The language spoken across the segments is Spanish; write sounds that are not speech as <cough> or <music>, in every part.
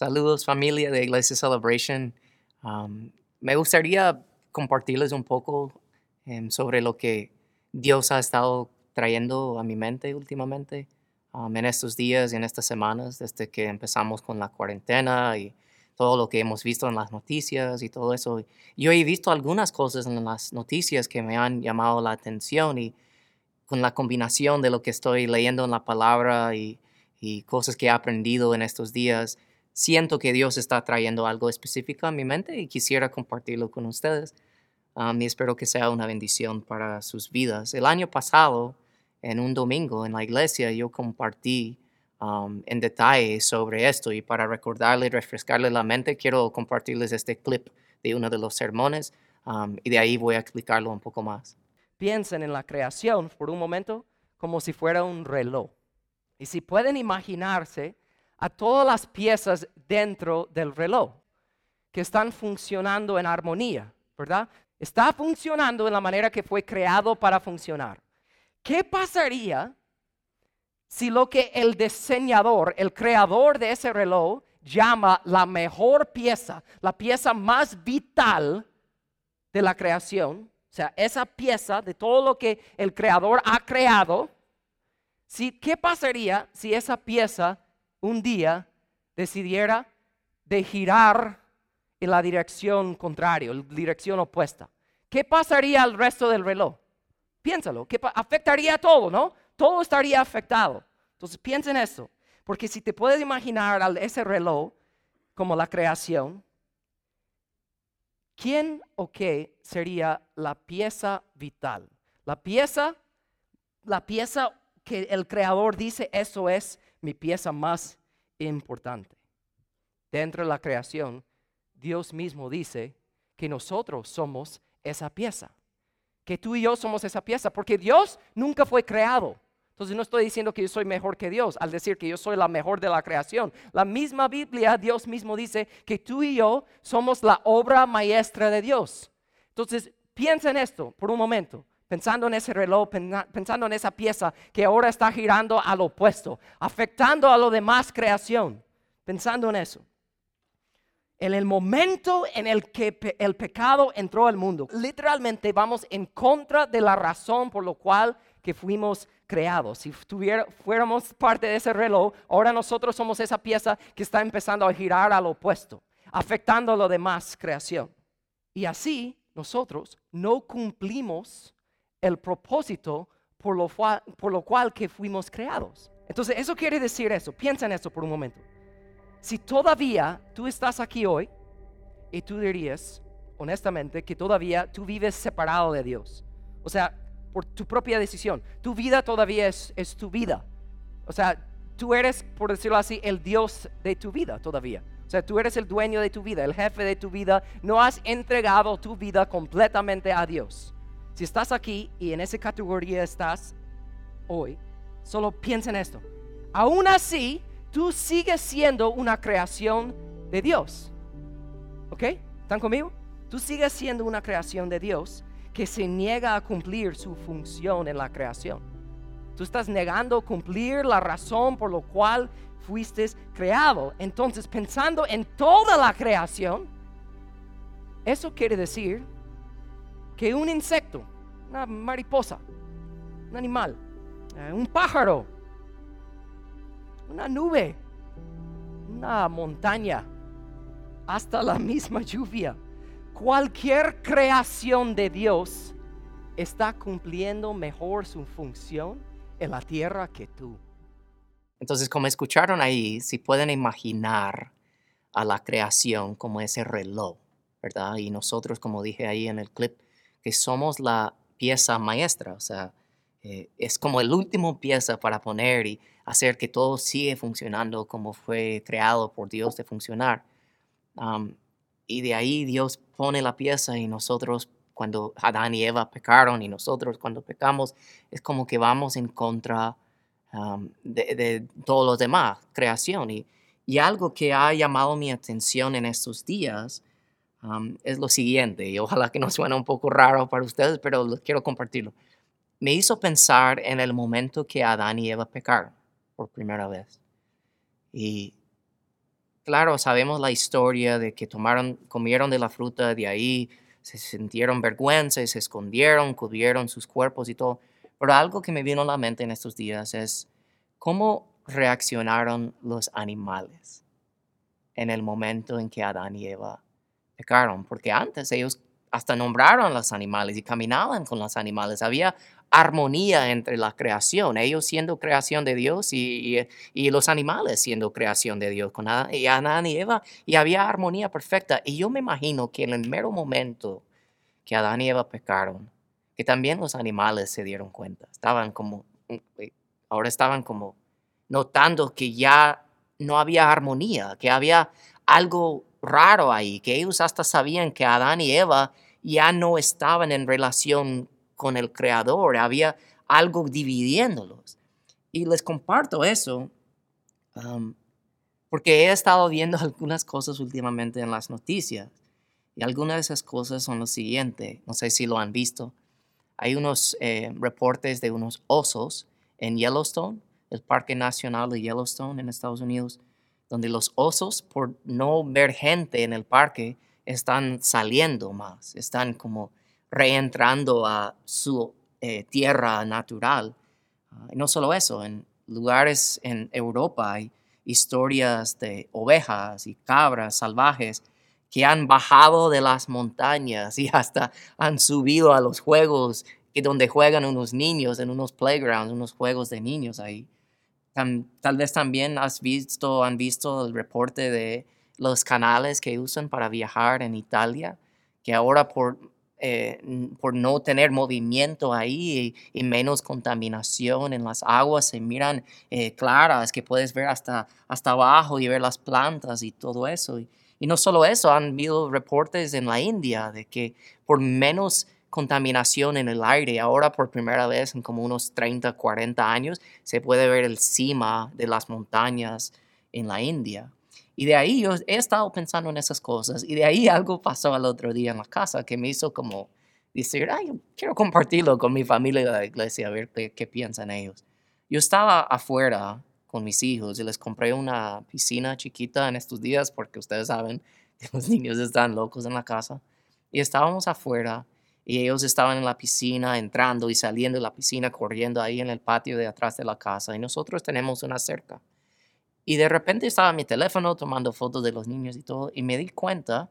Saludos familia de Iglesia Celebration. Um, me gustaría compartirles un poco em, sobre lo que Dios ha estado trayendo a mi mente últimamente um, en estos días y en estas semanas desde que empezamos con la cuarentena y todo lo que hemos visto en las noticias y todo eso. Yo he visto algunas cosas en las noticias que me han llamado la atención y con la combinación de lo que estoy leyendo en la palabra y, y cosas que he aprendido en estos días, siento que Dios está trayendo algo específico a mi mente y quisiera compartirlo con ustedes. Um, y espero que sea una bendición para sus vidas. El año pasado, en un domingo en la iglesia, yo compartí um, en detalle sobre esto y para recordarle y refrescarle la mente, quiero compartirles este clip de uno de los sermones um, y de ahí voy a explicarlo un poco más. Piensen en la creación por un momento como si fuera un reloj. Y si pueden imaginarse a todas las piezas dentro del reloj que están funcionando en armonía, ¿verdad? Está funcionando en la manera que fue creado para funcionar. ¿Qué pasaría si lo que el diseñador, el creador de ese reloj, llama la mejor pieza, la pieza más vital de la creación, o sea, esa pieza de todo lo que el creador ha creado, ¿qué pasaría si esa pieza un día decidiera de girar en la dirección contraria, la dirección opuesta? ¿Qué pasaría al resto del reloj? Piénsalo, que afectaría a todo, ¿no? Todo estaría afectado. Entonces piensa en eso, porque si te puedes imaginar a ese reloj como la creación, ¿quién o qué sería la pieza vital? La pieza, la pieza que el creador dice, eso es mi pieza más importante. Dentro de la creación, Dios mismo dice que nosotros somos esa pieza. Que tú y yo somos esa pieza, porque Dios nunca fue creado. Entonces no estoy diciendo que yo soy mejor que Dios al decir que yo soy la mejor de la creación. La misma Biblia, Dios mismo dice que tú y yo somos la obra maestra de Dios. Entonces piensa en esto por un momento pensando en ese reloj, pensando en esa pieza que ahora está girando al opuesto, afectando a lo demás creación, pensando en eso. En el momento en el que el pecado entró al mundo, literalmente vamos en contra de la razón por lo cual que fuimos creados. Si fuéramos parte de ese reloj, ahora nosotros somos esa pieza que está empezando a girar al opuesto, afectando a lo demás creación. Y así nosotros no cumplimos el propósito por lo, cual, que fuimos creados. Entonces, eso quiere decir eso. Piensa en eso por un momento. Si todavía tú estás aquí hoy y tú dirías, honestamente, que todavía tú vives separado de Dios. O sea, por tu propia decisión. Tu vida todavía es, es tu vida. O sea, tú eres, por decirlo así, el Dios de tu vida todavía. O sea, tú eres el dueño de tu vida, el jefe de tu vida. No has entregado tu vida completamente a Dios. Si estás aquí y en esa categoría estás hoy, solo piensa en esto. Aún así, tú sigues siendo una creación de Dios. ¿Ok? ¿Están conmigo? Tú sigues siendo una creación de Dios que se niega a cumplir su función en la creación. Tú estás negando cumplir la razón por lo cual fuiste creado. Entonces, pensando en toda la creación, eso quiere decir que un insecto, una mariposa, un animal, eh, un pájaro, una nube, una montaña, hasta la misma lluvia. Cualquier creación de Dios está cumpliendo mejor su función en la tierra que tú. Entonces, como escucharon ahí, si pueden imaginar a la creación como ese reloj, ¿verdad? Y nosotros, como dije ahí en el clip, que somos la pieza maestra, o sea, eh, es como el último pieza para poner y hacer que todo siga funcionando como fue creado por Dios de funcionar. y de ahí Dios pone la pieza y nosotros cuando Adán y Eva pecaron y nosotros cuando pecamos es como que vamos en contra de, de todos los demás, creación. Y, y algo que ha llamado mi atención en estos días es lo siguiente, y ojalá que no suene un poco raro para ustedes, pero quiero compartirlo. Me hizo pensar en el momento que Adán y Eva pecaron por primera vez. Y claro, sabemos la historia de que tomaron, comieron de la fruta de ahí, se sintieron vergüenza y se escondieron, cubrieron sus cuerpos y todo. Pero algo que me vino a la mente en estos días es cómo reaccionaron los animales en el momento en que Adán y Eva pecaron, porque antes ellos hasta nombraron los animales y caminaban con los animales. Había armonía entre la creación, ellos siendo creación de Dios y, los animales siendo creación de Dios, con Adán y, Adán y Eva, y había armonía perfecta. Y yo me imagino que en el mero momento que Adán y Eva pecaron, que también los animales se dieron cuenta, estaban como, eh, ahora estaban como notando que ya no había armonía, que había algo raro ahí, que ellos hasta sabían que Adán y Eva ya no estaban en relación con el Creador, había algo dividiéndolos. Y les comparto eso porque he estado viendo <laughs> algunas cosas últimamente en las noticias. Y algunas de esas cosas son lo siguiente, no sé si lo han visto. Hay unos eh, reportes de unos osos en Yellowstone, el Parque Nacional de Yellowstone en Estados Unidos, donde los osos, por no ver gente en el parque, están saliendo más, están como reentrando a su eh, tierra natural. Ah, y no solo eso, en lugares en Europa hay historias de ovejas y cabras salvajes que han bajado de las montañas y hasta han subido a los juegos que donde juegan unos niños en unos playgrounds, unos juegos de niños ahí tal vez también has visto, han visto el reporte de los canales que usan para viajar en Italia, que ahora por, eh, por no tener movimiento ahí y, menos contaminación en las aguas se miran eh, claras, que puedes ver hasta, hasta abajo y ver las plantas y todo eso. Y, no solo eso, han habido reportes en la India de que por menos contaminación en el aire. Ahora por primera vez en como unos 30, 40 años se puede ver el cima de las montañas en la India. Y de ahí yo he estado pensando en esas cosas y de ahí algo pasó el otro día en la casa que me hizo como decir, ay, quiero compartirlo con mi familia de la iglesia, a ver qué, qué piensan ellos. Yo estaba afuera con mis hijos y les compré una piscina chiquita en estos días porque ustedes saben que los niños están locos en la casa. Y estábamos afuera y ellos estaban en la piscina, entrando y saliendo de la piscina, corriendo ahí en el patio de atrás de la casa. Y nosotros tenemos una cerca. Y de repente estaba mi teléfono tomando fotos de los niños y todo. Y me di cuenta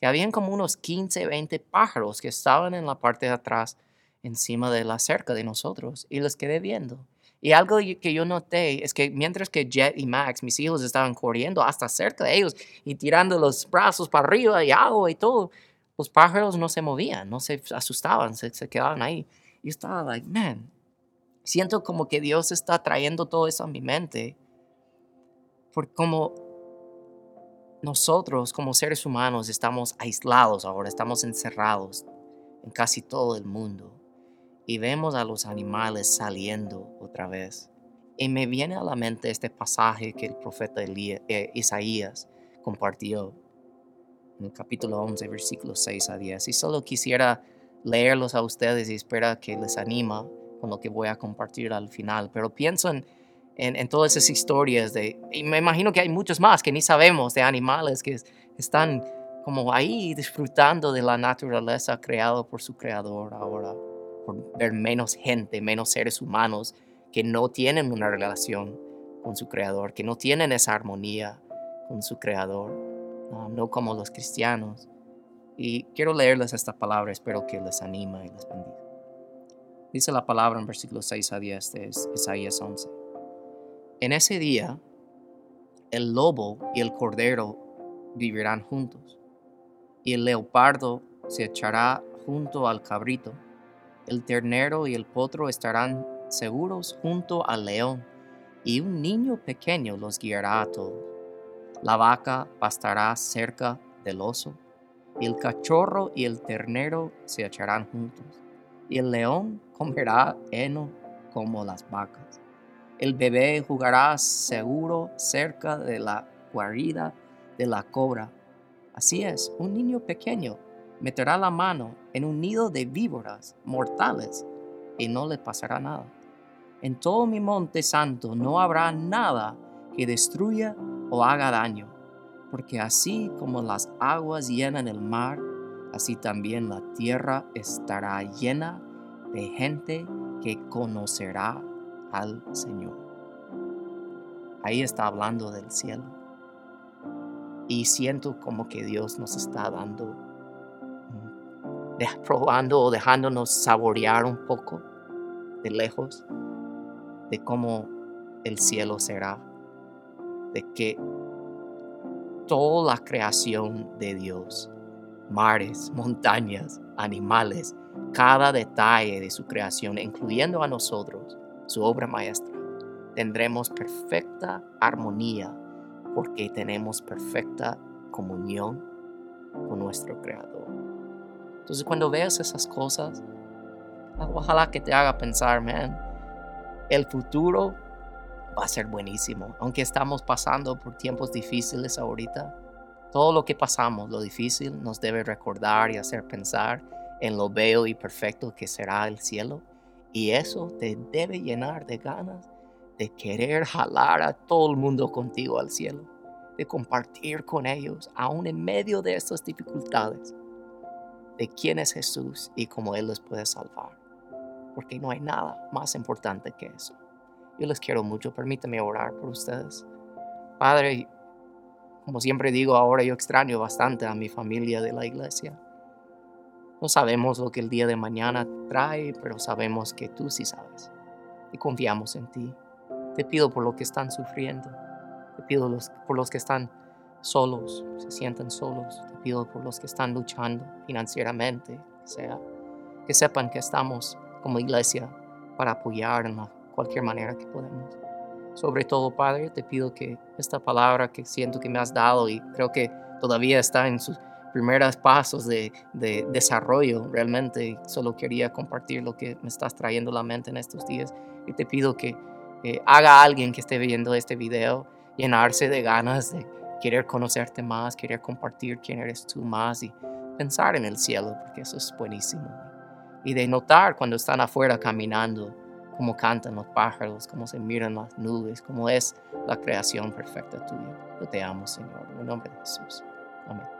que habían como unos 15, 20 pájaros que estaban en la parte de atrás, encima de la cerca de nosotros. Y los quedé viendo. Y algo que yo noté es que mientras que Jet y Max, mis hijos, estaban corriendo hasta cerca de ellos y tirando los brazos para arriba y agua y todo, los pájaros no se movían, no se asustaban, se, quedaban ahí. Y estaba like, man, siento como que Dios está trayendo todo eso a mi mente. Porque como nosotros como seres humanos estamos aislados ahora, estamos encerrados en casi todo el mundo. Y vemos a los animales saliendo otra vez. Y me viene a la mente este pasaje que el profeta eh, Isaías compartió en el capítulo 11, versículos 6 a 10. Y solo quisiera leerlos a ustedes y espera que les anima con lo que voy a compartir al final. Pero pienso en, en, todas esas historias de, y me imagino que hay muchos más que ni sabemos, de animales que están como ahí disfrutando de la naturaleza creada por su creador ahora, por ver menos gente, menos seres humanos que no tienen una relación con su creador, que no tienen esa armonía con su creador no como los cristianos. Y quiero leerles esta palabra, espero que les anime y les bendiga. Dice la palabra en versículos 6 a 10 de Isaías 11. En ese día, el lobo y el cordero vivirán juntos, y el leopardo se echará junto al cabrito, el ternero y el potro estarán seguros junto al león, y un niño pequeño los guiará a todos. La vaca pastará cerca del oso, y el cachorro y el ternero se echarán juntos, y el león comerá heno como las vacas. El bebé jugará seguro cerca de la guarida de la cobra. Así es, un niño pequeño meterá la mano en un nido de víboras mortales y no le pasará nada. En todo mi monte santo no habrá nada que destruya o haga daño, porque así como las aguas llenan el mar, así también la tierra estará llena de gente que conocerá al Señor. Ahí está hablando del cielo. Y siento como que Dios nos está dando, mm, <laughs> probando o dejándonos saborear un poco de lejos de cómo el cielo será, de que toda la creación de Dios, mares, montañas, animales, cada detalle de su creación, incluyendo a nosotros, su obra maestra, tendremos perfecta armonía porque tenemos perfecta comunión con nuestro Creador. Entonces cuando veas esas cosas, ojalá que te haga pensar, man, el futuro va a ser buenísimo. Aunque estamos pasando por tiempos difíciles ahorita, todo lo que pasamos, lo difícil, nos debe recordar y hacer pensar en lo bello y perfecto que será el cielo. Y eso te debe llenar de ganas de querer jalar a todo el mundo contigo al cielo, de compartir con ellos, aún en medio de estas dificultades, de quién es Jesús y cómo Él les puede salvar. Porque no hay nada más importante que eso. Yo les quiero mucho, permítame orar por ustedes. Padre, como siempre digo, ahora yo extraño bastante a mi familia de la iglesia. No sabemos lo que el día de mañana trae, pero sabemos que tú sí sabes. Y confiamos en ti. Te pido por lo que están sufriendo. Te pido por los que están solos, se sienten solos. Te pido por los que están luchando financieramente, sea, que sepan que estamos como iglesia para apoyar en la cualquier manera que podemos. Sobre todo, Padre, te pido que esta palabra que siento que me has dado y creo que todavía está en sus primeros pasos de, desarrollo, realmente solo quería compartir lo que me estás trayendo a la mente en estos días y te pido que haga alguien que esté viendo este video llenarse de ganas de querer conocerte más, querer compartir quién eres tú más y pensar en el cielo, porque eso es buenísimo. Y de notar cuando están afuera caminando cómo cantan los pájaros, cómo se miran las nubes, cómo es la creación perfecta tuya. Yo te amo, Señor, en el nombre de Jesús. Amén.